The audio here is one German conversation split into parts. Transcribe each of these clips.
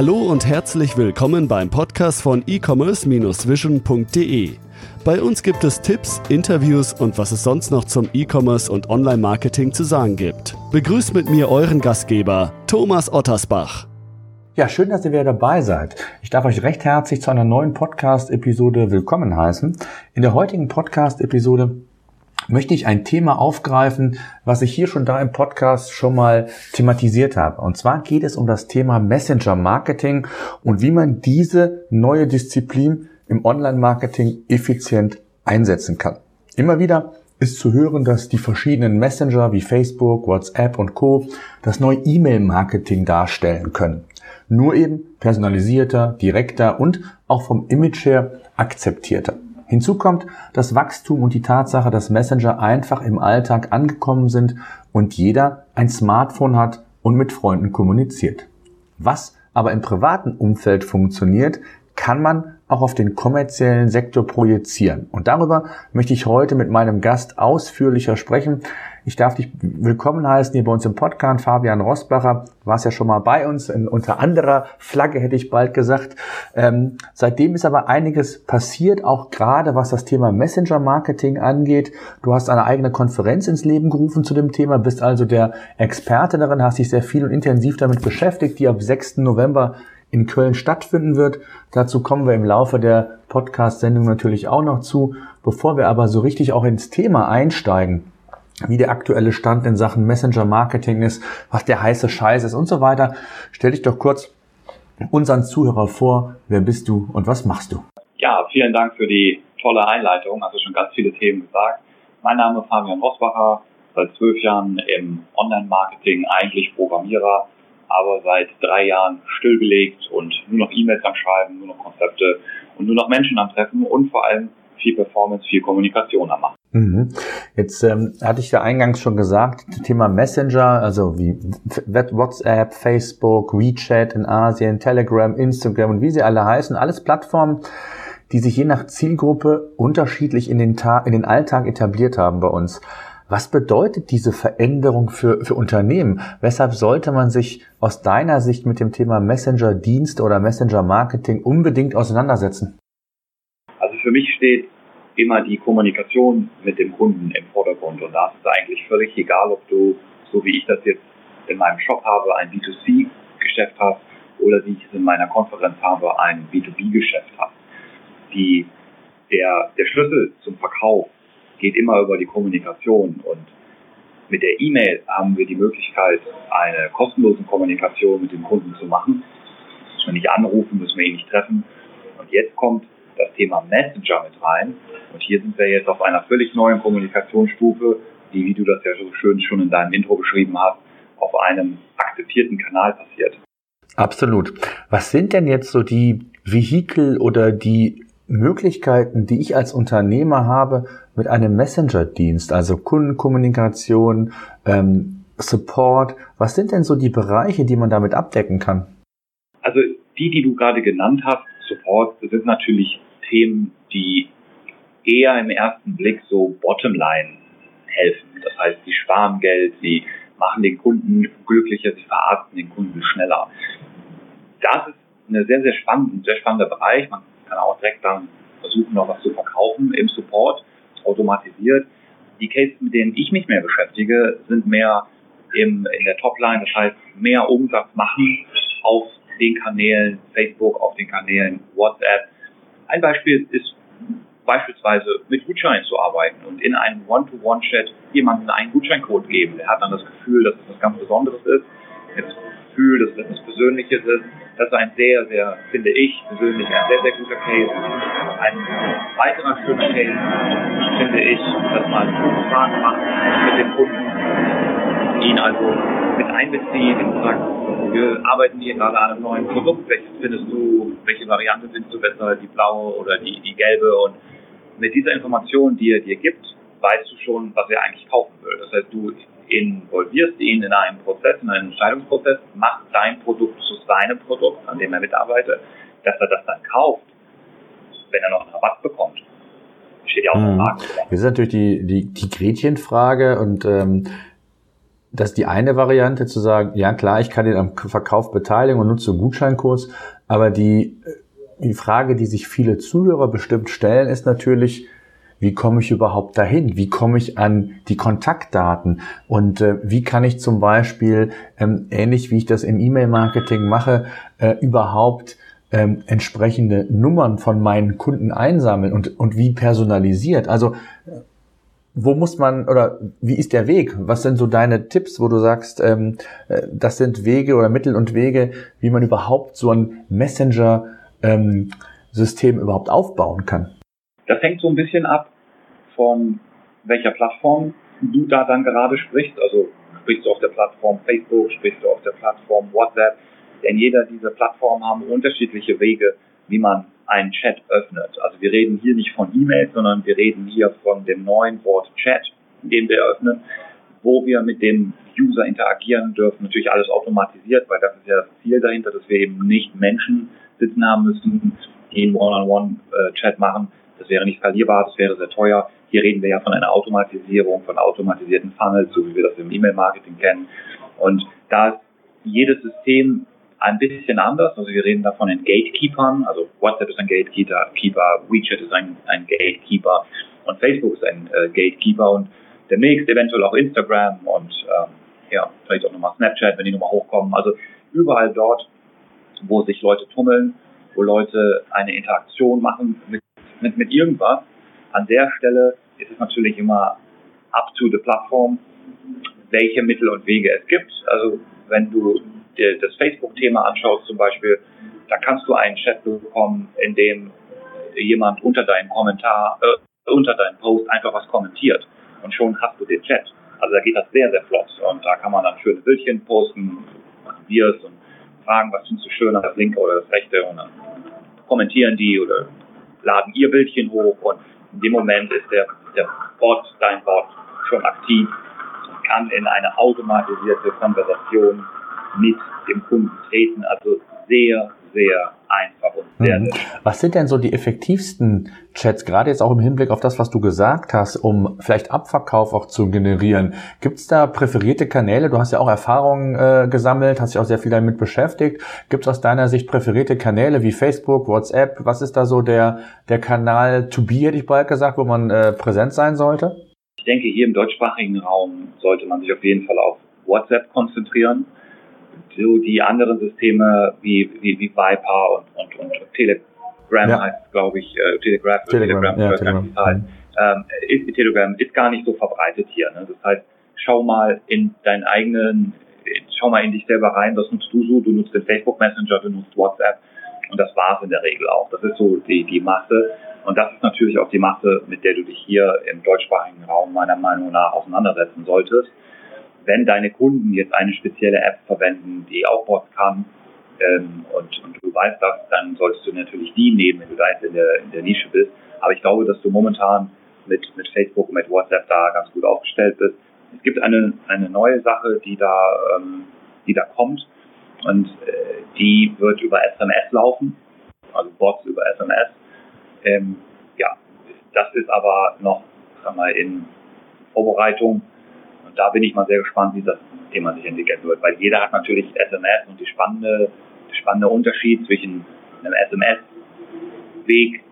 Hallo und herzlich willkommen beim Podcast von e-commerce-vision.de. Bei uns gibt es Tipps, Interviews und was es sonst noch zum E-Commerce und Online-Marketing zu sagen gibt. Begrüßt mit mir euren Gastgeber, Thomas Ottersbach. Ja, schön, dass ihr wieder dabei seid. Ich darf euch recht herzlich zu einer neuen Podcast-Episode willkommen heißen. In der heutigen Podcast-Episode möchte ich ein Thema aufgreifen, was ich hier schon da im Podcast schon mal thematisiert habe. Und zwar geht es um das Thema Messenger Marketing und wie man diese neue Disziplin im Online-Marketing effizient einsetzen kann. Immer wieder ist zu hören, dass die verschiedenen Messenger wie Facebook, WhatsApp und Co. das neue E-Mail-Marketing darstellen können. Nur eben personalisierter, direkter und auch vom Image her akzeptierter. Hinzu kommt das Wachstum und die Tatsache, dass Messenger einfach im Alltag angekommen sind und jeder ein Smartphone hat und mit Freunden kommuniziert. Was aber im privaten Umfeld funktioniert, kann man auch auf den kommerziellen Sektor projizieren. Und darüber möchte ich heute mit meinem Gast ausführlicher sprechen. Ich darf dich willkommen heißen hier bei uns im Podcast. Fabian Rosbacher war es ja schon mal bei uns, in, unter anderer Flagge hätte ich bald gesagt. Ähm, seitdem ist aber einiges passiert, auch gerade was das Thema Messenger-Marketing angeht. Du hast eine eigene Konferenz ins Leben gerufen zu dem Thema, bist also der Experte darin, hast dich sehr viel und intensiv damit beschäftigt, die ab 6. November in Köln stattfinden wird. Dazu kommen wir im Laufe der Podcast-Sendung natürlich auch noch zu. Bevor wir aber so richtig auch ins Thema einsteigen, wie der aktuelle Stand in Sachen Messenger-Marketing ist, was der heiße Scheiß ist und so weiter. Stell dich doch kurz unseren Zuhörer vor. Wer bist du und was machst du? Ja, vielen Dank für die tolle Einleitung. Also schon ganz viele Themen gesagt. Mein Name ist Fabian Rosbacher, seit zwölf Jahren im Online-Marketing, eigentlich Programmierer, aber seit drei Jahren stillgelegt und nur noch E-Mails am Schreiben, nur noch Konzepte und nur noch Menschen am Treffen und vor allem viel Performance, viel Kommunikation am Machen. Mhm. Jetzt ähm, hatte ich ja eingangs schon gesagt, Thema Messenger, also wie WhatsApp, Facebook, WeChat in Asien, Telegram, Instagram und wie sie alle heißen, alles Plattformen, die sich je nach Zielgruppe unterschiedlich in den, Tag, in den Alltag etabliert haben bei uns. Was bedeutet diese Veränderung für, für Unternehmen? Weshalb sollte man sich aus deiner Sicht mit dem Thema Messenger-Dienst oder Messenger-Marketing unbedingt auseinandersetzen? Also für mich steht immer die Kommunikation mit dem Kunden im Vordergrund. Und da ist es eigentlich völlig egal, ob du, so wie ich das jetzt in meinem Shop habe, ein B2C-Geschäft hast oder wie ich es in meiner Konferenz habe, ein B2B-Geschäft hast. Die, der, der Schlüssel zum Verkauf geht immer über die Kommunikation und mit der E-Mail haben wir die Möglichkeit, eine kostenlose Kommunikation mit dem Kunden zu machen. Müssen wir nicht anrufen, müssen wir ihn nicht treffen. Und jetzt kommt das Thema Messenger mit rein. Und hier sind wir jetzt auf einer völlig neuen Kommunikationsstufe, die, wie du das ja so schön schon in deinem Intro beschrieben hast, auf einem akzeptierten Kanal passiert. Absolut. Was sind denn jetzt so die Vehikel oder die Möglichkeiten, die ich als Unternehmer habe mit einem Messenger-Dienst, also Kundenkommunikation, ähm, Support? Was sind denn so die Bereiche, die man damit abdecken kann? Also die, die du gerade genannt hast, Support, sind natürlich Themen, die eher im ersten Blick so Bottomline helfen. Das heißt, sie sparen Geld, sie machen den Kunden glücklicher, sie verarzten den Kunden schneller. Das ist ein sehr, sehr spannend, sehr spannender Bereich. Man kann auch direkt dann versuchen, noch was zu verkaufen im Support, automatisiert. Die Cases, mit denen ich mich mehr beschäftige, sind mehr im, in der Topline, das heißt mehr Umsatz machen auf den Kanälen Facebook, auf den Kanälen WhatsApp. Ein Beispiel ist beispielsweise mit Gutscheinen zu arbeiten und in einem One-to-One-Chat jemandem einen Gutscheincode geben. Der hat dann das Gefühl, dass es was ganz Besonderes ist, das Gefühl, dass es etwas Persönliches ist. Das ist ein sehr, sehr, finde ich persönlich, ein sehr, sehr guter Case. Ein weiterer schöner Case, finde ich, dass man Fragen macht mit dem Kunden, ihn also mit einbeziehen und sagt, wir arbeiten hier gerade an einem neuen Produkt, welches findest du, welche Variante findest du besser, die blaue oder die, die gelbe und mit dieser Information, die er dir gibt, weißt du schon, was er eigentlich kaufen will. Das heißt, du involvierst ihn in einen Prozess, in einen Entscheidungsprozess, machst dein Produkt zu seinem Produkt, an dem er mitarbeitet, dass er das dann kauft, wenn er noch einen Rabatt bekommt. Steht ja auch mhm. im Markt. Das ist natürlich die, die, die Gretchenfrage und ähm, das ist die eine Variante zu sagen, ja klar, ich kann den am Verkauf beteiligen und nutze Gutscheincodes, aber die, die Frage, die sich viele Zuhörer bestimmt stellen, ist natürlich, wie komme ich überhaupt dahin? Wie komme ich an die Kontaktdaten? Und äh, wie kann ich zum Beispiel, ähm, ähnlich wie ich das im E-Mail-Marketing mache, äh, überhaupt ähm, entsprechende Nummern von meinen Kunden einsammeln und, und wie personalisiert? Also wo muss man oder wie ist der Weg? Was sind so deine Tipps, wo du sagst, ähm, äh, das sind Wege oder Mittel und Wege, wie man überhaupt so ein Messenger-System ähm, überhaupt aufbauen kann? Das hängt so ein bisschen ab von welcher Plattform du da dann gerade sprichst. Also sprichst du auf der Plattform Facebook, sprichst du auf der Plattform WhatsApp. Denn jeder dieser Plattformen haben unterschiedliche Wege, wie man einen Chat öffnet. Also wir reden hier nicht von E-Mails, sondern wir reden hier von dem neuen Wort Chat, den wir öffnen, wo wir mit dem User interagieren dürfen. Natürlich alles automatisiert, weil das ist ja das Ziel dahinter, dass wir eben nicht Menschen sitzen haben müssen, die einen One-on-One-Chat machen. Das wäre nicht skalierbar, das wäre sehr teuer. Hier reden wir ja von einer Automatisierung, von automatisierten Funnels, so wie wir das im E-Mail-Marketing kennen. Und da ist jedes System ein bisschen anders. Also wir reden da von den Gatekeepern. Also WhatsApp ist ein Gatekeeper, WeChat ist ein, ein Gatekeeper und Facebook ist ein äh, Gatekeeper und demnächst eventuell auch Instagram und ähm, ja, vielleicht auch nochmal Snapchat, wenn die nochmal hochkommen. Also überall dort, wo sich Leute tummeln, wo Leute eine Interaktion machen mit, mit, mit irgendwas. An der Stelle ist es natürlich immer up to the Plattform, welche Mittel und Wege es gibt. Also wenn du dir das Facebook-Thema anschaust zum Beispiel, da kannst du einen Chat bekommen, in dem jemand unter deinen Kommentar, äh, unter deinen Post einfach was kommentiert. Und schon hast du den Chat. Also da geht das sehr, sehr flott. Und da kann man dann schöne Bildchen posten, es und fragen, was findest du schöner, das linke oder das rechte. Und dann kommentieren die oder laden ihr Bildchen hoch. Und in dem Moment ist der, der Bot, dein Bot schon aktiv und kann in eine automatisierte Konversation mit dem Kunden treten. Also sehr, sehr einfach und sehr, mhm. Was sind denn so die effektivsten Chats, gerade jetzt auch im Hinblick auf das, was du gesagt hast, um vielleicht Abverkauf auch zu generieren? Gibt es da präferierte Kanäle? Du hast ja auch Erfahrungen äh, gesammelt, hast dich auch sehr viel damit beschäftigt. Gibt es aus deiner Sicht präferierte Kanäle wie Facebook, WhatsApp? Was ist da so der, der Kanal to be, hätte ich bald gesagt, wo man äh, präsent sein sollte? Ich denke, hier im deutschsprachigen Raum sollte man sich auf jeden Fall auf WhatsApp konzentrieren so die anderen Systeme wie, wie, wie Viper und, und, und Telegram ja. heißt, glaube ich, äh, Telegraph, Telegram, Telegram, ja, Telegram. Halt, ähm, ist, Telegram ist gar nicht so verbreitet hier. Ne? Das heißt, schau mal in deinen eigenen, schau mal in dich selber rein, was nutzt du so? Du nutzt den Facebook Messenger, du nutzt WhatsApp und das war's in der Regel auch. Das ist so die, die Masse. Und das ist natürlich auch die Masse, mit der du dich hier im deutschsprachigen Raum meiner Meinung nach auseinandersetzen solltest wenn deine Kunden jetzt eine spezielle App verwenden, die auch Bots kann, ähm, und, und du weißt das, dann solltest du natürlich die nehmen, wenn du da jetzt in der, in der Nische bist. Aber ich glaube, dass du momentan mit, mit Facebook und mit WhatsApp da ganz gut aufgestellt bist. Es gibt eine, eine neue Sache, die da, ähm, die da kommt und äh, die wird über SMS laufen, also Bots über SMS. Ähm, ja, das ist aber noch sag mal, in Vorbereitung und da bin ich mal sehr gespannt, wie das Thema sich entwickeln wird, weil jeder hat natürlich SMS und die spannende, der spannende Unterschied zwischen einem SMS-Weg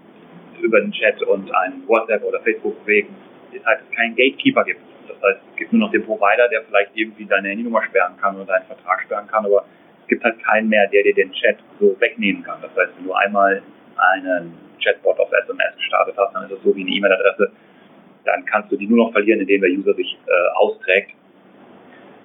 über den Chat und einem WhatsApp- oder Facebook-Weg ist halt, dass es keinen Gatekeeper gibt. Das heißt, es gibt nur noch den Provider, der vielleicht irgendwie deine Handynummer sperren kann oder deinen Vertrag sperren kann, aber es gibt halt keinen mehr, der dir den Chat so wegnehmen kann. Das heißt, wenn du einmal einen Chatbot auf SMS gestartet hast, dann ist es so wie eine E-Mail-Adresse, dann kannst du die nur noch verlieren, indem der User sich äh, austrägt.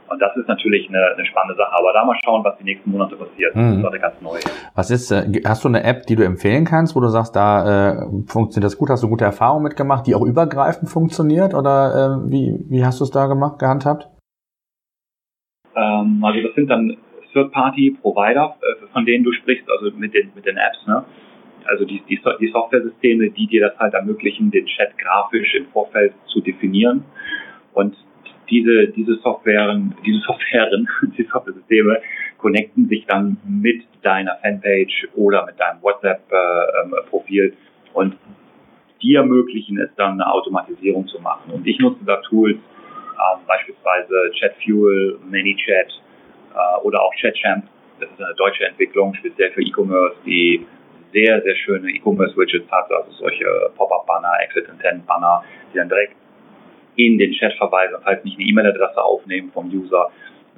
Und das ist natürlich eine, eine, spannende Sache. Aber da mal schauen, was die nächsten Monate passiert. Mhm. Das ist ganz neu. Was ist, äh, hast du eine App, die du empfehlen kannst, wo du sagst, da äh, funktioniert das gut, hast du gute Erfahrungen mitgemacht, die auch übergreifend funktioniert? Oder äh, wie, wie hast du es da gemacht, gehandhabt? Ähm, also das sind dann Third-Party-Provider, äh, von denen du sprichst, also mit den, mit den Apps. Ne? Also die, die, die Software-Systeme, die dir das halt ermöglichen, den Chat grafisch im Vorfeld zu definieren. Und diese, diese Softwaren, diese Softwaren, die Software-Systeme connecten sich dann mit deiner Fanpage oder mit deinem WhatsApp-Profil äh, und die ermöglichen es dann eine Automatisierung zu machen. Und ich nutze da Tools ähm, beispielsweise ChatFuel, ManyChat äh, oder auch ChatChamp. Das ist eine deutsche Entwicklung, speziell für E-Commerce, die sehr, sehr schöne E-Commerce-Widgets hat, also solche Pop-Up-Banner, Exit-Intent-Banner, die dann direkt in den Chat verweisen, das heißt nicht eine E-Mail-Adresse aufnehmen vom User,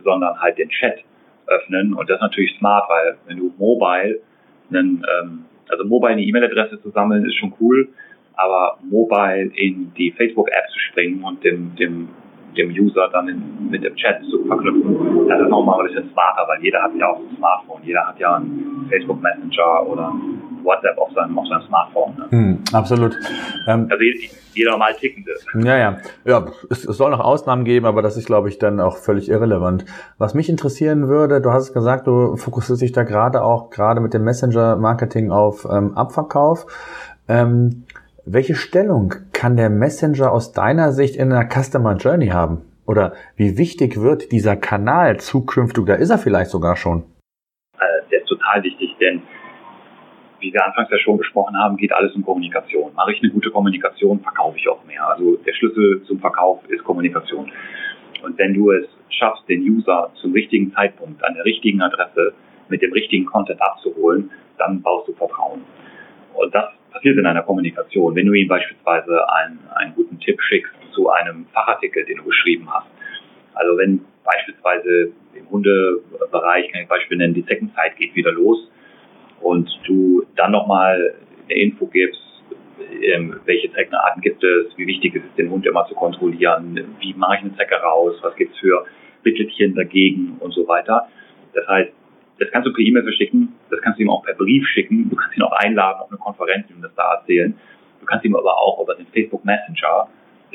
sondern halt den Chat öffnen. Und das ist natürlich smart, weil wenn du mobile, einen, ähm, also mobile eine E-Mail-Adresse zu sammeln, ist schon cool, aber mobile in die Facebook-App zu springen und dem, dem dem User dann in, mit dem Chat zu verknüpfen, das ist nochmal ein bisschen smarter, weil jeder hat ja auch ein Smartphone, jeder hat ja einen Facebook Messenger oder WhatsApp auf seinem, auf seinem Smartphone. Ne? Mm, absolut. Ähm, also jeder normal tickende. Ja, ja. Ja, es, es soll noch Ausnahmen geben, aber das ist, glaube ich, dann auch völlig irrelevant. Was mich interessieren würde, du hast gesagt, du fokussierst dich da gerade auch gerade mit dem Messenger-Marketing auf ähm, Abverkauf. Ähm, welche Stellung kann der Messenger aus deiner Sicht in einer Customer Journey haben? Oder wie wichtig wird dieser Kanal zukünftig? Da ist er vielleicht sogar schon. Äh, der ist total wichtig, denn wie wir anfangs ja schon besprochen haben, geht alles um Kommunikation. Mache ich eine gute Kommunikation, verkaufe ich auch mehr. Also der Schlüssel zum Verkauf ist Kommunikation. Und wenn du es schaffst, den User zum richtigen Zeitpunkt an der richtigen Adresse mit dem richtigen Content abzuholen, dann baust du Vertrauen. Und das passiert in einer Kommunikation. Wenn du ihm beispielsweise einen, einen guten Tipp schickst zu einem Fachartikel, den du geschrieben hast. Also wenn beispielsweise im Hundebereich, kann ich Beispiel nennen, die Zeckenzeit geht wieder los und du dann nochmal eine Info gibst, ähm, welche Zeckenarten gibt es, wie wichtig ist es, den Hund immer zu kontrollieren, wie mache ich eine Zecke raus, was gibt es für Mittelchen dagegen und so weiter. Das heißt, das kannst du per E-Mail verschicken, das kannst du ihm auch per Brief schicken, du kannst ihn auch einladen auf eine Konferenz und das da erzählen. Du kannst ihm aber auch über den Facebook Messenger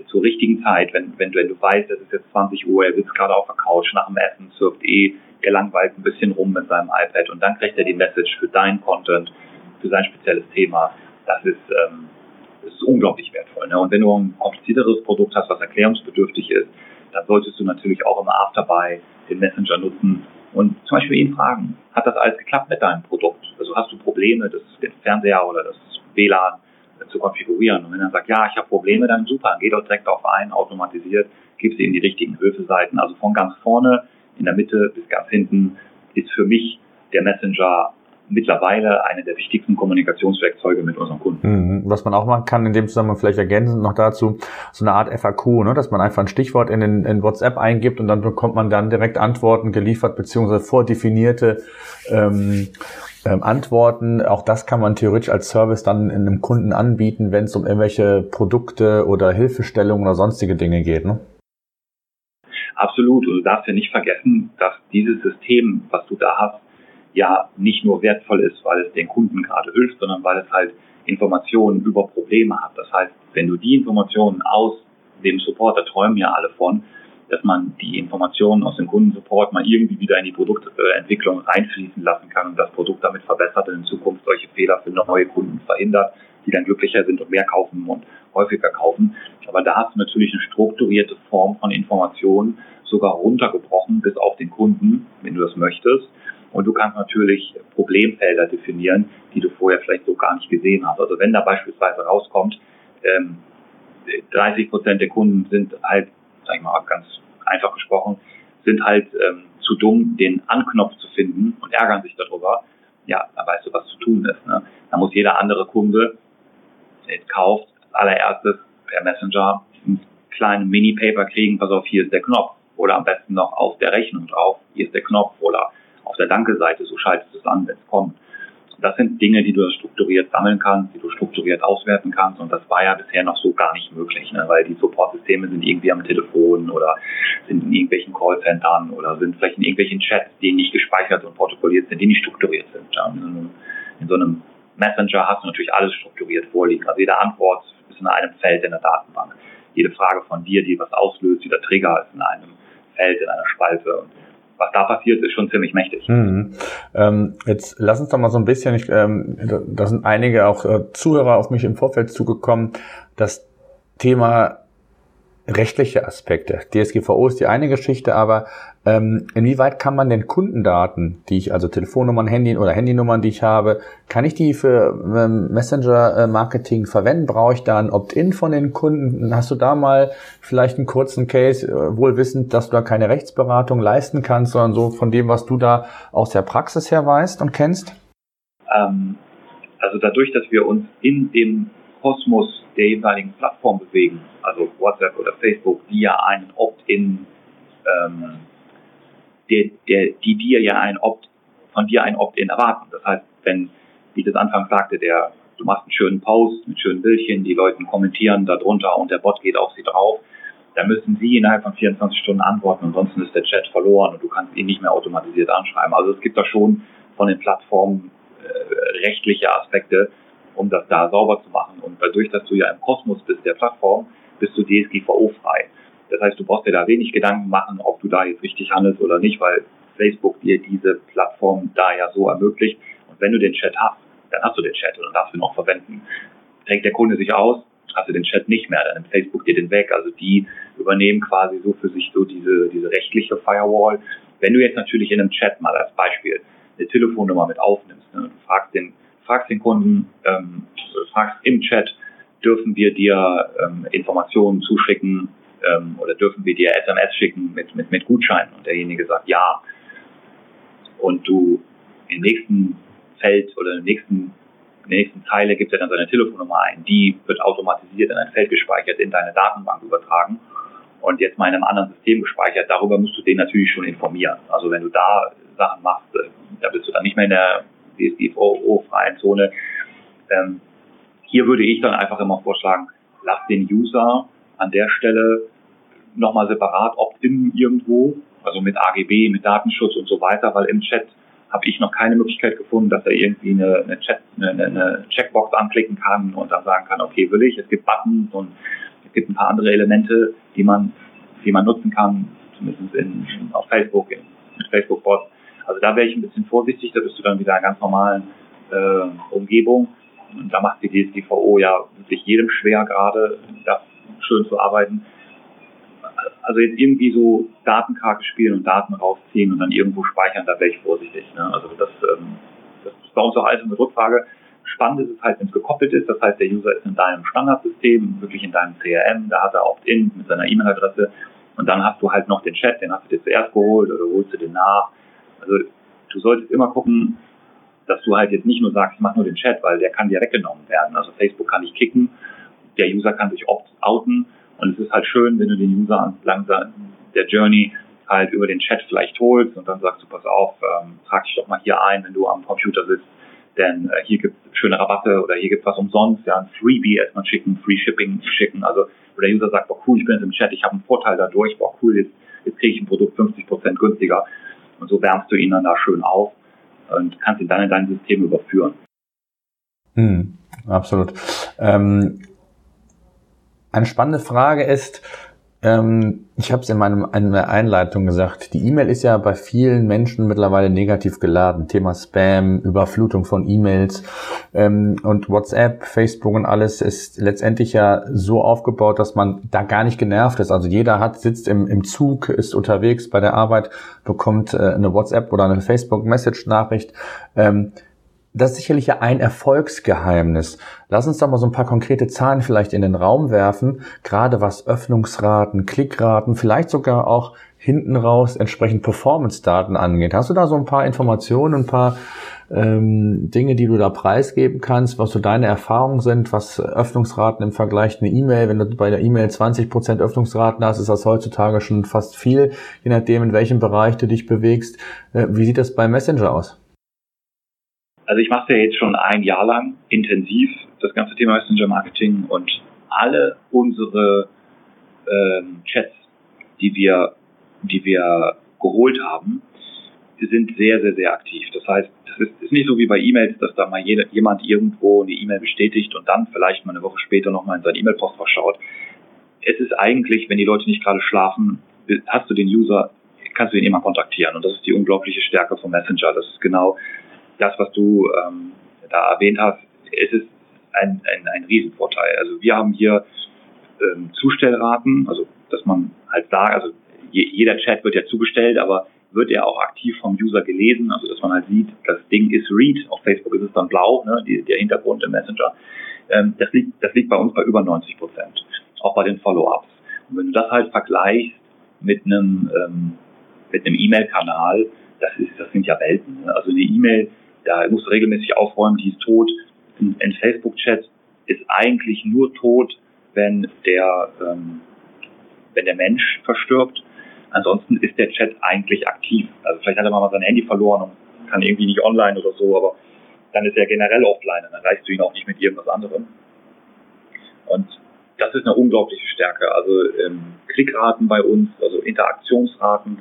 zur richtigen Zeit, wenn, wenn, du, wenn du weißt, es ist jetzt 20 Uhr, er sitzt gerade auf der Couch nach dem Essen, surft eh gelangweilt ein bisschen rum mit seinem iPad und dann kriegt er die Message für deinen Content, für sein spezielles Thema. Das ist, ähm, das ist unglaublich wertvoll. Ne? Und wenn du ein komplizierteres Produkt hast, was erklärungsbedürftig ist, dann solltest du natürlich auch immer Afterbuy den Messenger nutzen, und zum Beispiel ihn fragen, hat das alles geklappt mit deinem Produkt? Also hast du Probleme, das, den Fernseher oder das WLAN zu konfigurieren? Und wenn er sagt, ja, ich habe Probleme, dann super, geh dort direkt auf ein, automatisiert, gib sie in die richtigen Hilfeseiten. Also von ganz vorne, in der Mitte bis ganz hinten ist für mich der Messenger mittlerweile eine der wichtigsten Kommunikationswerkzeuge mit unseren Kunden. Mhm. Was man auch machen kann, in dem Zusammenhang vielleicht ergänzend noch dazu, so eine Art FAQ, ne? dass man einfach ein Stichwort in, den, in WhatsApp eingibt und dann bekommt man dann direkt Antworten geliefert, beziehungsweise vordefinierte ähm, ähm, Antworten. Auch das kann man theoretisch als Service dann in einem Kunden anbieten, wenn es um irgendwelche Produkte oder Hilfestellungen oder sonstige Dinge geht. Ne? Absolut. Und du darfst ja nicht vergessen, dass dieses System, was du da hast, ja nicht nur wertvoll ist, weil es den Kunden gerade hilft, sondern weil es halt Informationen über Probleme hat. Das heißt, wenn du die Informationen aus dem Support, da träumen ja alle von, dass man die Informationen aus dem Kundensupport mal irgendwie wieder in die Produktentwicklung reinfließen lassen kann und das Produkt damit verbessert und in Zukunft solche Fehler für neue Kunden verhindert, die dann glücklicher sind und mehr kaufen und häufiger kaufen. Aber da hast du natürlich eine strukturierte Form von Informationen, sogar runtergebrochen bis auf den Kunden, wenn du das möchtest. Und du kannst natürlich Problemfelder definieren, die du vorher vielleicht so gar nicht gesehen hast. Also wenn da beispielsweise rauskommt, ähm, 30 Prozent der Kunden sind halt, sag ich mal ganz einfach gesprochen, sind halt ähm, zu dumm, den Anknopf zu finden und ärgern sich darüber. Ja, da weißt du, was zu tun ist. Ne? Da muss jeder andere Kunde, der jetzt kauft, allererstes per Messenger einen kleinen Mini-Paper kriegen, pass auf, hier ist der Knopf. Oder am besten noch auf der Rechnung drauf, hier ist der Knopf. Oder auf der Danke-Seite, so schaltest du es an, wenn es kommt. Das sind Dinge, die du strukturiert sammeln kannst, die du strukturiert auswerten kannst. Und das war ja bisher noch so gar nicht möglich, ne? weil die Support-Systeme sind irgendwie am Telefon oder sind in irgendwelchen Callcentern oder sind vielleicht in irgendwelchen Chats, die nicht gespeichert und protokolliert sind, die nicht strukturiert sind. In so einem Messenger hast du natürlich alles strukturiert vorliegen. Also jede Antwort ist in einem Feld in der Datenbank. Jede Frage von dir, die was auslöst, jeder Trigger ist in einem Feld, in einer Spalte. Was da passiert, ist schon ziemlich mächtig. Mhm. Ähm, jetzt lass uns doch mal so ein bisschen, ich, ähm, da sind einige auch äh, Zuhörer auf mich im Vorfeld zugekommen, das Thema rechtliche Aspekte. DSGVO ist die eine Geschichte, aber ähm, inwieweit kann man denn Kundendaten, die ich also Telefonnummern, Handy oder Handynummern, die ich habe, kann ich die für ähm, Messenger-Marketing verwenden? Brauche ich da ein Opt-in von den Kunden? Hast du da mal vielleicht einen kurzen Case, äh, wohl wissend, dass du da keine Rechtsberatung leisten kannst, sondern so von dem, was du da aus der Praxis her weißt und kennst? Ähm, also dadurch, dass wir uns in dem Kosmos der jeweiligen Plattform bewegen, also WhatsApp oder Facebook, die ja einen Opt-in, ähm, der, der, die dir ja ein Opt, von dir ein Opt-in erwarten. Das heißt, wenn, wie ich das anfangs sagte, der, du machst einen schönen Post mit schönen Bildchen, die Leute kommentieren darunter und der Bot geht auf sie drauf, dann müssen sie innerhalb von 24 Stunden antworten, ansonsten ist der Chat verloren und du kannst ihn nicht mehr automatisiert anschreiben. Also es gibt da schon von den Plattformen äh, rechtliche Aspekte, um das da sauber zu machen. Und dadurch, dass du ja im Kosmos bist der Plattform, bist du DSGVO-frei. Das heißt, du brauchst dir da wenig Gedanken machen, ob du da jetzt richtig handelst oder nicht, weil Facebook dir diese Plattform da ja so ermöglicht. Und wenn du den Chat hast, dann hast du den Chat und dann darfst du ihn auch verwenden. Trägt der Kunde sich aus, hast du den Chat nicht mehr, dann nimmt Facebook dir den weg. Also die übernehmen quasi so für sich so diese, diese rechtliche Firewall. Wenn du jetzt natürlich in einem Chat mal als Beispiel eine Telefonnummer mit aufnimmst, ne, du fragst den fragst den Kunden, ähm, fragst im Chat, dürfen wir dir ähm, Informationen zuschicken ähm, oder dürfen wir dir SMS schicken mit, mit, mit Gutscheinen? Und derjenige sagt ja. Und du im nächsten Feld oder im nächsten, in der nächsten Zeile gibt er dann seine Telefonnummer ein. Die wird automatisiert in ein Feld gespeichert, in deine Datenbank übertragen und jetzt mal in einem anderen System gespeichert. Darüber musst du den natürlich schon informieren. Also wenn du da Sachen machst, äh, da bist du dann nicht mehr in der DSGVO-freien Zone. Ähm, hier würde ich dann einfach immer vorschlagen, lass den User an der Stelle nochmal separat opt-in irgendwo, also mit AGB, mit Datenschutz und so weiter, weil im Chat habe ich noch keine Möglichkeit gefunden, dass er irgendwie eine, eine, Chat, eine, eine Checkbox anklicken kann und dann sagen kann, okay, will ich. Es gibt Buttons und es gibt ein paar andere Elemente, die man, die man nutzen kann, zumindest in, auf Facebook, in, mit Facebook-Bots, also da wäre ich ein bisschen vorsichtig, da bist du dann wieder in einer ganz normalen äh, Umgebung. Und da macht die DSGVO ja wirklich jedem schwer, gerade da schön zu arbeiten. Also jetzt irgendwie so Datenkarte spielen und Daten rausziehen und dann irgendwo speichern, da wäre ich vorsichtig. Ne? Also das, ähm, das ist bei uns auch alles eine Rückfrage. Spannend ist es halt, wenn es gekoppelt ist. Das heißt, der User ist in deinem Standardsystem, wirklich in deinem CRM, da hat er Opt-in mit seiner E-Mail-Adresse und dann hast du halt noch den Chat, den hast du dir zuerst geholt oder holst du den nach also du solltest immer gucken, dass du halt jetzt nicht nur sagst, ich mach nur den Chat, weil der kann dir weggenommen werden. Also Facebook kann nicht kicken, der User kann sich oft outen und es ist halt schön, wenn du den User langsam der Journey halt über den Chat vielleicht holst und dann sagst du, pass auf, ähm, trag dich doch mal hier ein, wenn du am Computer sitzt, denn äh, hier gibt es schöne Rabatte oder hier gibt es was umsonst, ja, ein Freebie erstmal schicken, Free Shipping schicken, also wo der User sagt, boah cool, ich bin jetzt im Chat, ich habe einen Vorteil dadurch, boah cool, jetzt, jetzt kriege ich ein Produkt 50 Prozent günstiger und so wärmst du ihn dann da schön auf und kannst ihn dann in dein System überführen. Hm, absolut. Ähm, eine spannende Frage ist, ähm, ich habe es in, meiner Einleitung gesagt, die E-Mail ist ja bei vielen Menschen mittlerweile negativ geladen. Thema Spam, Überflutung von E-Mails ähm, und WhatsApp, Facebook und alles ist letztendlich ja so aufgebaut, dass man da gar nicht genervt ist. Also jeder hat, sitzt im, im Zug, ist unterwegs bei der Arbeit, bekommt äh, eine WhatsApp oder eine Facebook-Message-Nachricht. Ähm, das ist sicherlich ja ein Erfolgsgeheimnis. Lass uns doch mal so ein paar konkrete Zahlen vielleicht in den Raum werfen, gerade was Öffnungsraten, Klickraten, vielleicht sogar auch hinten raus entsprechend Performance-Daten angeht. Hast du da so ein paar Informationen, ein paar ähm, Dinge, die du da preisgeben kannst, was so deine Erfahrungen sind, was Öffnungsraten im Vergleich eine E-Mail, wenn du bei der E-Mail 20% Öffnungsraten hast, ist das heutzutage schon fast viel, je nachdem, in welchem Bereich du dich bewegst. Äh, wie sieht das bei Messenger aus? Also ich mache ja jetzt schon ein Jahr lang intensiv das ganze Thema Messenger Marketing und alle unsere ähm, Chats, die wir, die wir geholt haben, sind sehr, sehr, sehr aktiv. Das heißt, das ist, ist nicht so wie bei E-Mails, dass da mal jede, jemand irgendwo eine E-Mail bestätigt und dann vielleicht mal eine Woche später nochmal in sein E-Mail-Postfach schaut. Es ist eigentlich, wenn die Leute nicht gerade schlafen, hast du den User, kannst du ihn immer kontaktieren. Und das ist die unglaubliche Stärke von Messenger. Das ist genau das, was du ähm, da erwähnt hast, es ein, ein, ein Riesenvorteil. Also wir haben hier ähm, Zustellraten, also dass man halt sagt, also jeder Chat wird ja zugestellt, aber wird er auch aktiv vom User gelesen, also dass man halt sieht, das Ding ist Read, auf Facebook ist es dann blau, ne, die, der Hintergrund im Messenger. Ähm, das, liegt, das liegt bei uns bei über 90 Prozent, auch bei den Follow-ups. Und wenn du das halt vergleichst mit einem ähm, mit einem E-Mail-Kanal, das ist, das sind ja Welten. Ne? Also eine E-Mail, da musst du regelmäßig aufräumen, die ist tot. Ein, Facebook-Chat ist eigentlich nur tot, wenn der ähm, wenn der Mensch verstirbt Ansonsten ist der Chat eigentlich aktiv. Also vielleicht hat er mal sein Handy verloren und kann irgendwie nicht online oder so, aber dann ist er generell offline und dann reichst du ihn auch nicht mit irgendwas anderem. Und das ist eine unglaubliche Stärke. Also ähm, Klickraten bei uns, also Interaktionsraten,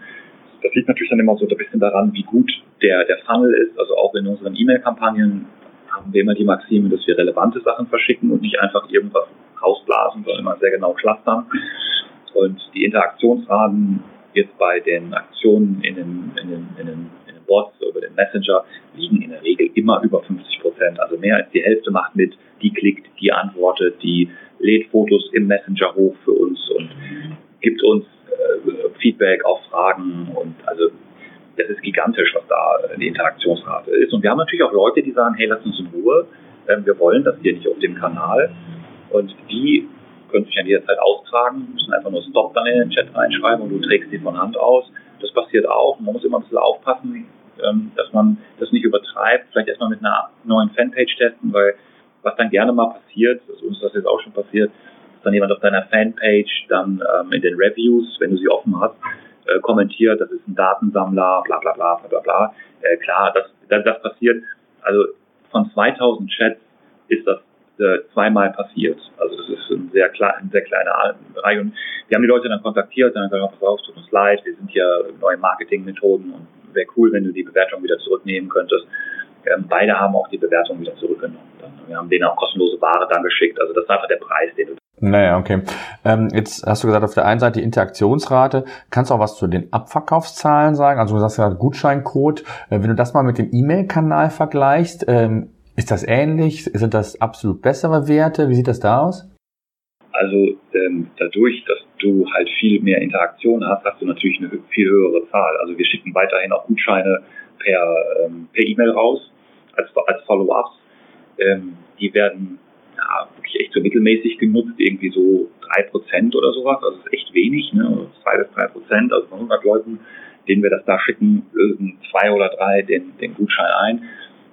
das liegt natürlich dann immer so ein bisschen daran, wie gut der, der Funnel ist. Also auch in unseren E-Mail-Kampagnen haben wir immer die Maxime, dass wir relevante Sachen verschicken und nicht einfach irgendwas rausblasen, sondern immer sehr genau clustern. Und die Interaktionsraten jetzt bei den Aktionen in den, in den, in den, in den Bots über den Messenger liegen in der Regel immer über 50 Prozent. Also mehr als die Hälfte macht mit, die klickt, die antwortet, die lädt Fotos im Messenger hoch für uns und gibt uns äh, Feedback auf Fragen und also das ist gigantisch, was da die Interaktionsrate ist. Und wir haben natürlich auch Leute, die sagen, hey, lass uns in Ruhe, ähm, wir wollen das hier nicht auf dem Kanal. Und die können sich an jeder Zeit austragen, müssen einfach nur Stop dann in den Chat reinschreiben und du trägst sie von Hand aus. Das passiert auch. Man muss immer ein bisschen aufpassen, ähm, dass man das nicht übertreibt. Vielleicht erstmal mit einer neuen Fanpage testen, weil was dann gerne mal passiert, also uns ist das jetzt auch schon passiert, dann jemand auf deiner Fanpage dann ähm, in den Reviews, wenn du sie offen hast, äh, kommentiert, das ist ein Datensammler, bla bla bla bla bla bla. Äh, klar, das, das, das passiert. Also von 2000 Chats ist das äh, zweimal passiert. Also das ist ein sehr, klein, ein sehr kleiner Bereich. Und wir haben die Leute dann kontaktiert dann gesagt, pass auf, tut uns leid, wir sind hier neue Marketingmethoden und wäre cool, wenn du die Bewertung wieder zurücknehmen könntest. Ähm, beide haben auch die Bewertung wieder zurückgenommen. Wir haben denen auch kostenlose Ware dann geschickt. Also das ist einfach der Preis, den du naja, okay. Ähm, jetzt hast du gesagt, auf der einen Seite die Interaktionsrate. Kannst du auch was zu den Abverkaufszahlen sagen? Also du sagst ja Gutscheincode. Äh, wenn du das mal mit dem E-Mail-Kanal vergleichst, ähm, ist das ähnlich? Sind das absolut bessere Werte? Wie sieht das da aus? Also ähm, dadurch, dass du halt viel mehr Interaktion hast, hast du natürlich eine viel höhere Zahl. Also wir schicken weiterhin auch Gutscheine per ähm, per E-Mail raus als, als Follow-ups. Ähm, die werden wirklich echt so mittelmäßig genutzt, irgendwie so drei Prozent oder sowas. Also ist echt wenig, ne? zwei bis drei Prozent. Also von 100 Leuten, denen wir das da schicken, lösen zwei oder drei den, den Gutschein ein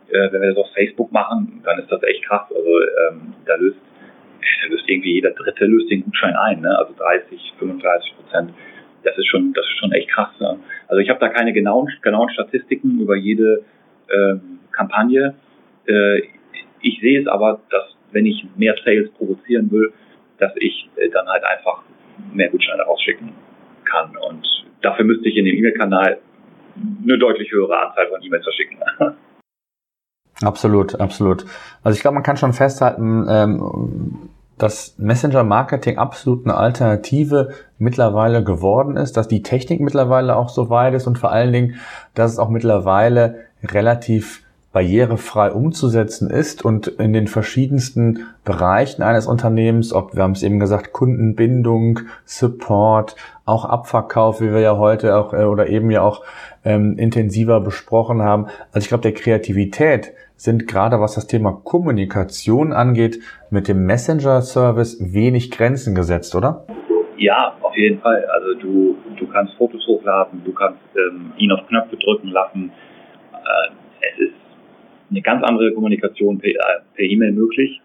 äh, wenn wir das auf Facebook machen, dann ist das echt krass. Also ähm, da löst da löst irgendwie jeder Dritte löst den Gutschein ein, ne? also 30, 35 Prozent. Das ist schon, das ist schon echt krass. Ne? Also ich habe da keine genauen, genauen Statistiken über jede ähm, Kampagne. Äh, ich sehe es aber, dass wenn ich mehr Sales provozieren will, dass ich äh, dann halt einfach mehr Gutscheine rausschicken kann. Und dafür müsste ich in dem E-Mail-Kanal eine deutlich höhere Anzahl von E-Mails verschicken. Absolut, absolut. Also ich glaube, man kann schon festhalten, ähm, dass Messenger-Marketing absolut eine Alternative mittlerweile geworden ist, dass die Technik mittlerweile auch so weit ist und vor allen Dingen, dass es auch mittlerweile relativ barrierefrei umzusetzen ist und in den verschiedensten Bereichen eines Unternehmens, ob wir haben es eben gesagt, Kundenbindung, Support, auch Abverkauf, wie wir ja heute auch äh, oder eben ja auch ähm, intensiver besprochen haben. Also ich glaube, der Kreativität sind gerade was das Thema Kommunikation angeht, mit dem Messenger-Service wenig Grenzen gesetzt, oder? Ja, auf jeden Fall. Also du, du kannst Fotos hochladen, du kannst ähm, ihn auf Knöpfe drücken lassen. Äh, es ist eine ganz andere Kommunikation per, E-Mail möglich.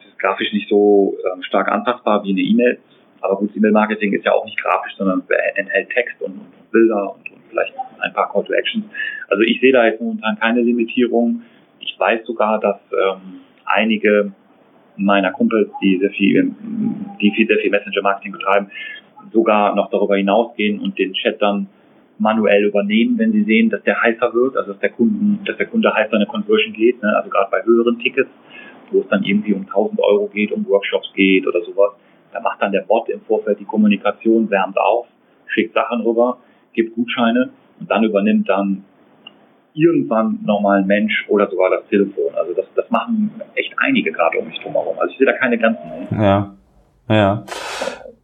Es ist grafisch nicht so ähm, stark anpassbar wie eine E-Mail. Aber gut, E-Mail-Marketing ist ja auch nicht grafisch, sondern enthält Text und, und Bilder und, und, vielleicht ein paar Call to Actions. Also ich sehe da jetzt momentan keine Limitierung. Ich weiß sogar, dass ähm, einige meiner Kumpels, die sehr viel, die viel, sehr viel Messenger-Marketing betreiben, sogar noch darüber hinausgehen und den Chat dann manuell übernehmen, wenn sie sehen, dass der heißer wird, also dass der Kunden, dass der Kunde heißer in eine Conversion geht, ne? also gerade bei höheren Tickets, wo es dann irgendwie um 1000 Euro geht, um Workshops geht oder sowas, da macht dann der Bot im Vorfeld die Kommunikation, wärmt auf, schickt Sachen rüber, gibt Gutscheine und dann übernimmt dann irgendwann nochmal ein Mensch oder sogar das Telefon. Also das, das machen echt einige gerade um mich drumherum. Also ich sehe da keine Grenzen. Ja, ja.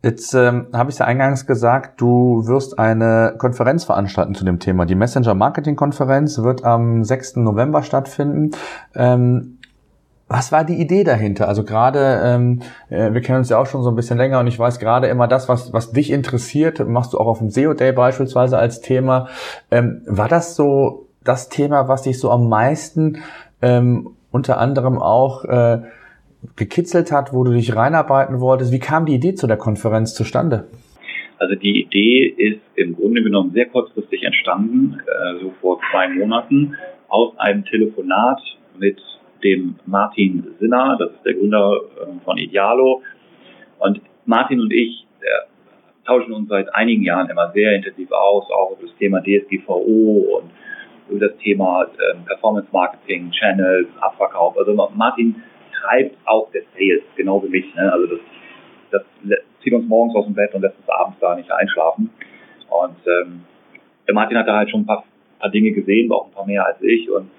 Jetzt ähm, habe ich ja eingangs gesagt, du wirst eine Konferenz veranstalten zu dem Thema. Die Messenger Marketing Konferenz wird am 6. November stattfinden. Ähm, was war die Idee dahinter? Also gerade, ähm, äh, wir kennen uns ja auch schon so ein bisschen länger und ich weiß gerade immer das, was, was dich interessiert, machst du auch auf dem SEO Day beispielsweise als Thema. Ähm, war das so das Thema, was dich so am meisten ähm, unter anderem auch äh, gekitzelt hat, wo du dich reinarbeiten wolltest? Wie kam die Idee zu der Konferenz zustande? Also die Idee ist im Grunde genommen sehr kurzfristig entstanden, äh, so vor zwei Monaten, aus einem Telefonat mit dem Martin Sinner, das ist der Gründer äh, von Idealo. Und Martin und ich äh, tauschen uns seit einigen Jahren immer sehr intensiv aus, auch über das Thema DSGVO und über das Thema äh, Performance Marketing, Channels, Abverkauf. Also Martin treibt auch der Sales, genau wie mich. Ne? Also das, das zieht uns morgens aus dem Bett und lässt uns abends da nicht einschlafen. Und ähm, der Martin hat da halt schon ein paar, paar Dinge gesehen, auch ein paar mehr als ich. Und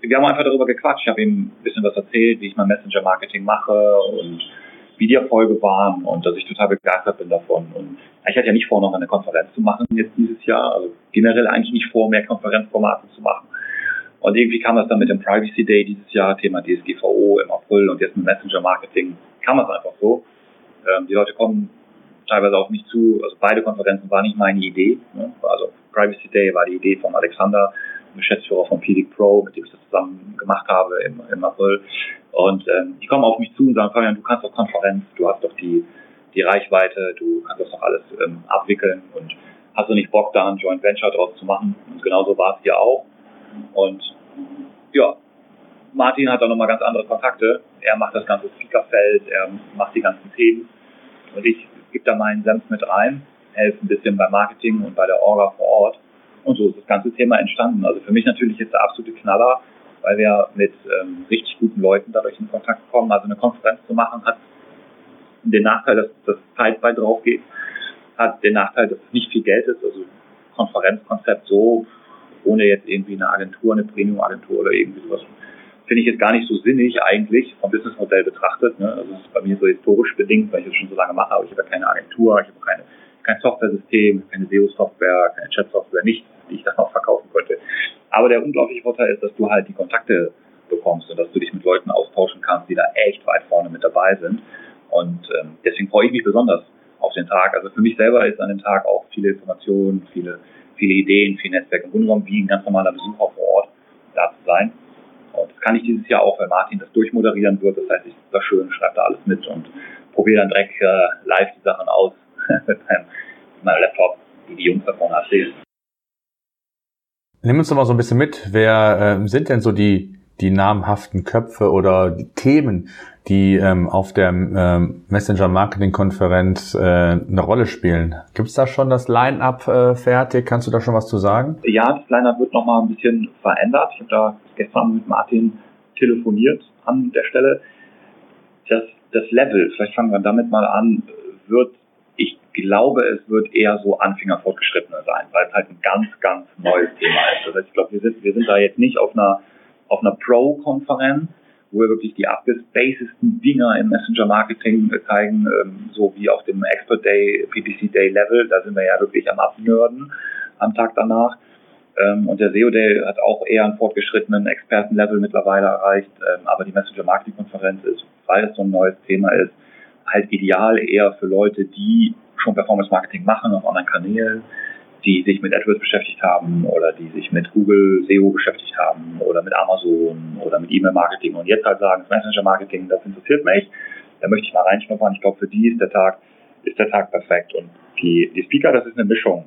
wir haben einfach darüber gequatscht. Ich habe ihm ein bisschen was erzählt, wie ich mein Messenger-Marketing mache und wie die Erfolge waren und dass ich total begeistert bin davon. Und ich hatte ja nicht vor, noch eine Konferenz zu machen jetzt dieses Jahr. Also generell eigentlich nicht vor, mehr Konferenzformate zu machen. Und irgendwie kam das dann mit dem Privacy Day dieses Jahr, Thema DSGVO im April und jetzt mit Messenger Marketing, kam das einfach so. Ähm, die Leute kommen teilweise auf mich zu. Also beide Konferenzen waren nicht meine Idee. Ne? Also Privacy Day war die Idee von Alexander, Geschäftsführer von PDIC Pro, mit dem ich das zusammen gemacht habe im, im April. Und ähm, die kommen auf mich zu und sagen, Fabian, du kannst doch Konferenz, du hast doch die, die Reichweite, du kannst das doch alles ähm, abwickeln und hast du nicht Bock, da ein Joint Venture draus zu machen? Und genauso war es hier auch. Und ja, Martin hat da nochmal ganz andere Kontakte. Er macht das ganze Speakerfeld, er macht die ganzen Themen. Und ich gebe da meinen Senf mit rein, helfe ein bisschen beim Marketing und bei der Orga vor Ort. Und so ist das ganze Thema entstanden. Also für mich natürlich jetzt der absolute Knaller, weil wir mit ähm, richtig guten Leuten dadurch in Kontakt kommen. Also eine Konferenz zu machen hat den Nachteil, dass das Zeit bei drauf geht, hat den Nachteil, dass es nicht viel Geld ist. Also Konferenzkonzept so ohne jetzt irgendwie eine Agentur, eine Premium-Agentur oder irgendwie sowas. Finde ich jetzt gar nicht so sinnig eigentlich vom Businessmodell betrachtet. Ne? Also es ist bei mir so historisch bedingt, weil ich das schon so lange mache, aber ich habe ja keine Agentur, ich habe keine, kein Software-System, keine SEO-Software, keine Chat-Software, nichts, die ich dann auch verkaufen könnte. Aber der unglaubliche Vorteil ist, dass du halt die Kontakte bekommst und dass du dich mit Leuten austauschen kannst, die da echt weit vorne mit dabei sind. Und ähm, deswegen freue ich mich besonders auf den Tag. Also für mich selber ist an dem Tag auch viele Informationen, viele viele Ideen, viel Netzwerk. Im Grunde genommen wie ein ganz normaler Besucher vor Ort da zu sein. Und das kann ich dieses Jahr auch, weil Martin das durchmoderieren wird. Das heißt, ich war schön, schreibe da alles mit und probiere dann direkt äh, live die Sachen aus mit meinem, Laptop, wie die Jungs davon erzählen. Nimm uns doch mal so ein bisschen mit. Wer äh, sind denn so die, die namhaften Köpfe oder die Themen, die ähm, auf der ähm, Messenger-Marketing-Konferenz äh, eine Rolle spielen. Gibt es da schon das Line-Up äh, fertig? Kannst du da schon was zu sagen? Ja, das Line-Up wird nochmal ein bisschen verändert. Ich habe da gestern mit Martin telefoniert an der Stelle. Das, das Level, vielleicht fangen wir damit mal an, wird, ich glaube, es wird eher so Anfänger fortgeschrittener sein, weil es halt ein ganz, ganz neues Thema ist. Das heißt, ich glaube, wir sind, wir sind da jetzt nicht auf einer, auf einer Pro-Konferenz, wo wir wirklich die abgespacedesten Dinger im Messenger-Marketing zeigen, ähm, so wie auf dem Expert Day, PPC Day Level. Da sind wir ja wirklich am Abnörden am Tag danach. Ähm, und der SEO Day hat auch eher einen fortgeschrittenen Expertenlevel mittlerweile erreicht. Ähm, aber die Messenger-Marketing-Konferenz ist, weil es so ein neues Thema ist, halt ideal eher für Leute, die schon Performance-Marketing machen auf anderen Kanälen, die sich mit AdWords beschäftigt haben oder die sich mit Google SEO beschäftigt haben oder mit Amazon oder mit E-Mail-Marketing und jetzt halt sagen, Messenger-Marketing, das interessiert mich, da möchte ich mal reinschnuppern. Ich glaube, für die ist der Tag, ist der Tag perfekt. Und die, die Speaker, das ist eine Mischung.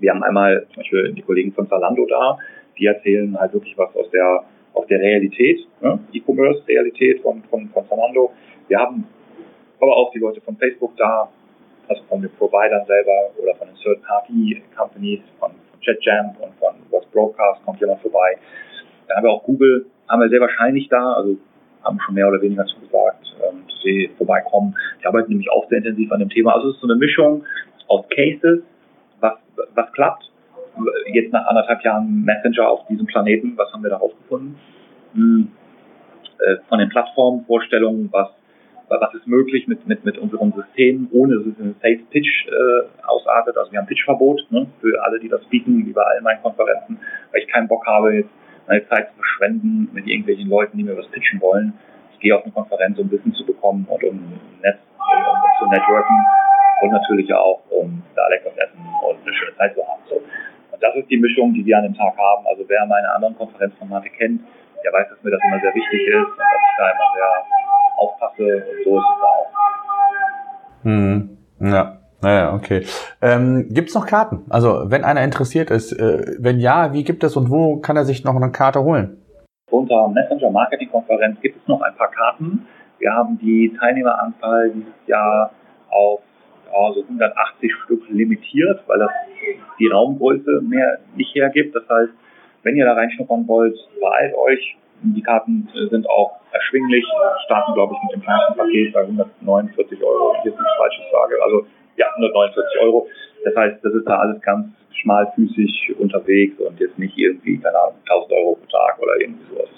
Wir haben einmal zum Beispiel die Kollegen von Zalando da, die erzählen halt wirklich was aus der, aus der Realität, ne? E-Commerce-Realität von, von, von Zalando. Wir haben aber auch die Leute von Facebook da, also von den Providern selber oder von den Third-Party-Companies, von, von ChatJamp und von What's Broadcast kommt jemand vorbei. Dann haben wir auch Google, haben wir sehr wahrscheinlich da, also haben schon mehr oder weniger zugesagt, ähm, dass sie vorbeikommen. Die arbeiten nämlich auch sehr intensiv an dem Thema. Also es ist so eine Mischung aus Cases, was, was klappt. Jetzt nach anderthalb Jahren Messenger auf diesem Planeten, was haben wir da rausgefunden? Hm, äh, von den Plattformen, Vorstellungen, was was ist möglich mit, mit, mit unserem System, ohne dass es in Sales Pitch äh, ausartet. Also wir haben Pitchverbot ne, für alle, die das bieten, wie bei all meinen Konferenzen, weil ich keinen Bock habe, jetzt meine Zeit zu verschwenden mit irgendwelchen Leuten, die mir was pitchen wollen. Ich gehe auf eine Konferenz, um Wissen zu bekommen und um Netz, um zu networken und natürlich auch, um da leckeres Essen und eine schöne Zeit zu haben. So. Und das ist die Mischung, die wir an dem Tag haben. Also wer meine anderen Konferenzformate kennt, der weiß, dass mir das immer sehr wichtig ist und dass ich da immer sehr aufpasse und so ist es da auch. Hm. Ja. Naja, okay. Ähm, gibt es noch Karten? Also wenn einer interessiert ist, äh, wenn ja, wie gibt es und wo kann er sich noch eine Karte holen? Unter Messenger Marketing Konferenz gibt es noch ein paar Karten. Wir haben die Teilnehmeranzahl dieses Jahr auf also 180 Stück limitiert, weil das die Raumgröße mehr nicht hergibt. Das heißt, wenn ihr da reinschnuppern wollt, beeilt euch. Die Karten sind auch erschwinglich, starten, glaube ich, mit dem kleinsten Paket bei 149 Euro, wenn ich jetzt nichts Falsches sage. Also ja, 149 Euro. Das heißt, das ist da alles ganz schmalfüßig unterwegs und jetzt nicht irgendwie, keine Ahnung, 1000 Euro pro Tag oder irgendwie sowas.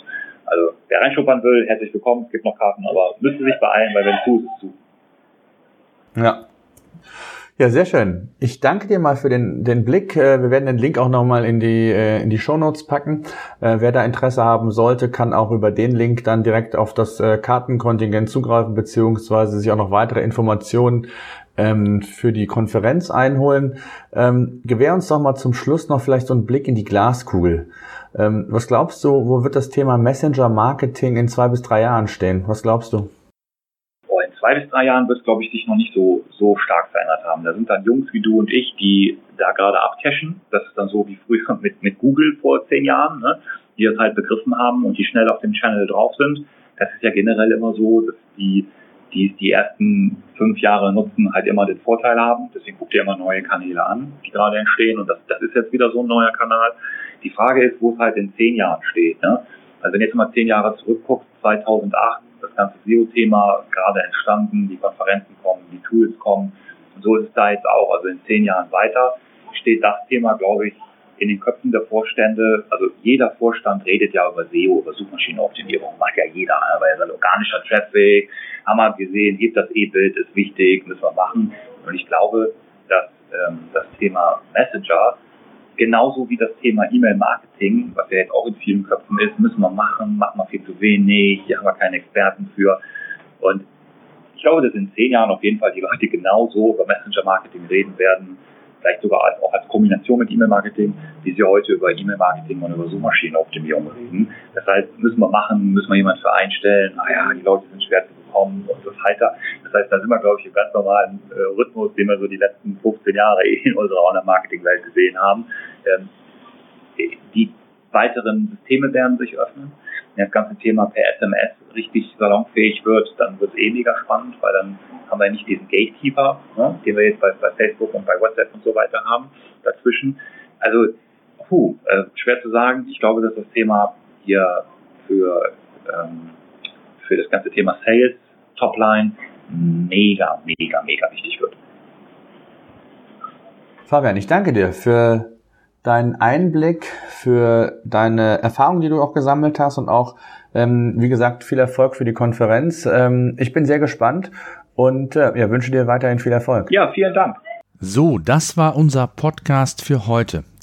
Also, wer reinschuppern will, herzlich willkommen. Es gibt noch Karten, aber müsste sich beeilen, weil wenn es zu ist, ist es zu. Ja, ja, sehr schön. Ich danke dir mal für den, den Blick. Äh, wir werden den Link auch nochmal in die, äh, in die Show Notes packen. Äh, wer da Interesse haben sollte, kann auch über den Link dann direkt auf das Kartenkontingent zugreifen, beziehungsweise sich auch noch weitere Informationen ähm, für die Konferenz einholen. Ähm, gewähr uns doch mal zum Schluss noch vielleicht so einen Blick in die Glaskugel. Ähm, was glaubst du, wo wird das Thema Messenger Marketing in zwei bis drei Jahren stehen? Was glaubst du? Zwei bis drei Jahren wird es, glaube ich, sich noch nicht so, so stark verändert haben. Da sind dann Jungs wie du und ich, die da gerade abcashen. Das ist dann so wie früher mit, mit Google vor zehn Jahren, ne? die das halt begriffen haben und die schnell auf dem Channel drauf sind. Das ist ja generell immer so, dass die, die die ersten fünf Jahre nutzen, halt immer den Vorteil haben. Deswegen guckt ihr immer neue Kanäle an, die gerade entstehen. Und das, das ist jetzt wieder so ein neuer Kanal. Die Frage ist, wo es halt in zehn Jahren steht. Ne? Also wenn ihr jetzt mal zehn Jahre zurückguckt, 2008, das ganze SEO-Thema gerade entstanden, die Konferenzen kommen, die Tools kommen. Und so ist es da jetzt auch. Also in zehn Jahren weiter steht das Thema, glaube ich, in den Köpfen der Vorstände. Also jeder Vorstand redet ja über SEO, über Suchmaschinenoptimierung. Macht ja jeder, weil er sagt, organischer Traffic, haben wir gesehen, hebt das E-Bild, ist wichtig, müssen wir machen. Und ich glaube, dass ähm, das Thema Messenger Genauso wie das Thema E-Mail-Marketing, was ja jetzt auch in vielen Köpfen ist, müssen wir machen, machen wir viel zu wenig, hier haben wir keine Experten für. Und ich glaube, dass in zehn Jahren auf jeden Fall die Leute genauso über Messenger-Marketing reden werden, vielleicht sogar auch als Kombination mit E-Mail-Marketing, wie sie heute über E-Mail-Marketing und über Suchmaschinenoptimierung reden. Das heißt, müssen wir machen, müssen wir jemanden für einstellen, naja, die Leute sind schwer zu bekommen und so weiter. Das heißt, da sind wir, glaube ich, im ganz normalen äh, Rhythmus, den wir so die letzten 15 Jahre in unserer Online-Marketing-Welt gesehen haben. Ähm, die weiteren Systeme werden sich öffnen. Wenn das ganze Thema per SMS richtig salonfähig wird, dann wird es eh mega spannend, weil dann haben wir nicht diesen Gatekeeper, ne, den wir jetzt bei, bei, Facebook und bei WhatsApp und so weiter haben, dazwischen. Also, puh, äh, schwer zu sagen. Ich glaube, dass das Thema hier für, ähm, für das ganze Thema Sales, Topline, mega, mega, mega wichtig wird. Fabian, ich danke dir für deinen Einblick, für deine Erfahrungen, die du auch gesammelt hast und auch, ähm, wie gesagt, viel Erfolg für die Konferenz. Ähm, ich bin sehr gespannt und äh, ja, wünsche dir weiterhin viel Erfolg. Ja, vielen Dank. So, das war unser Podcast für heute.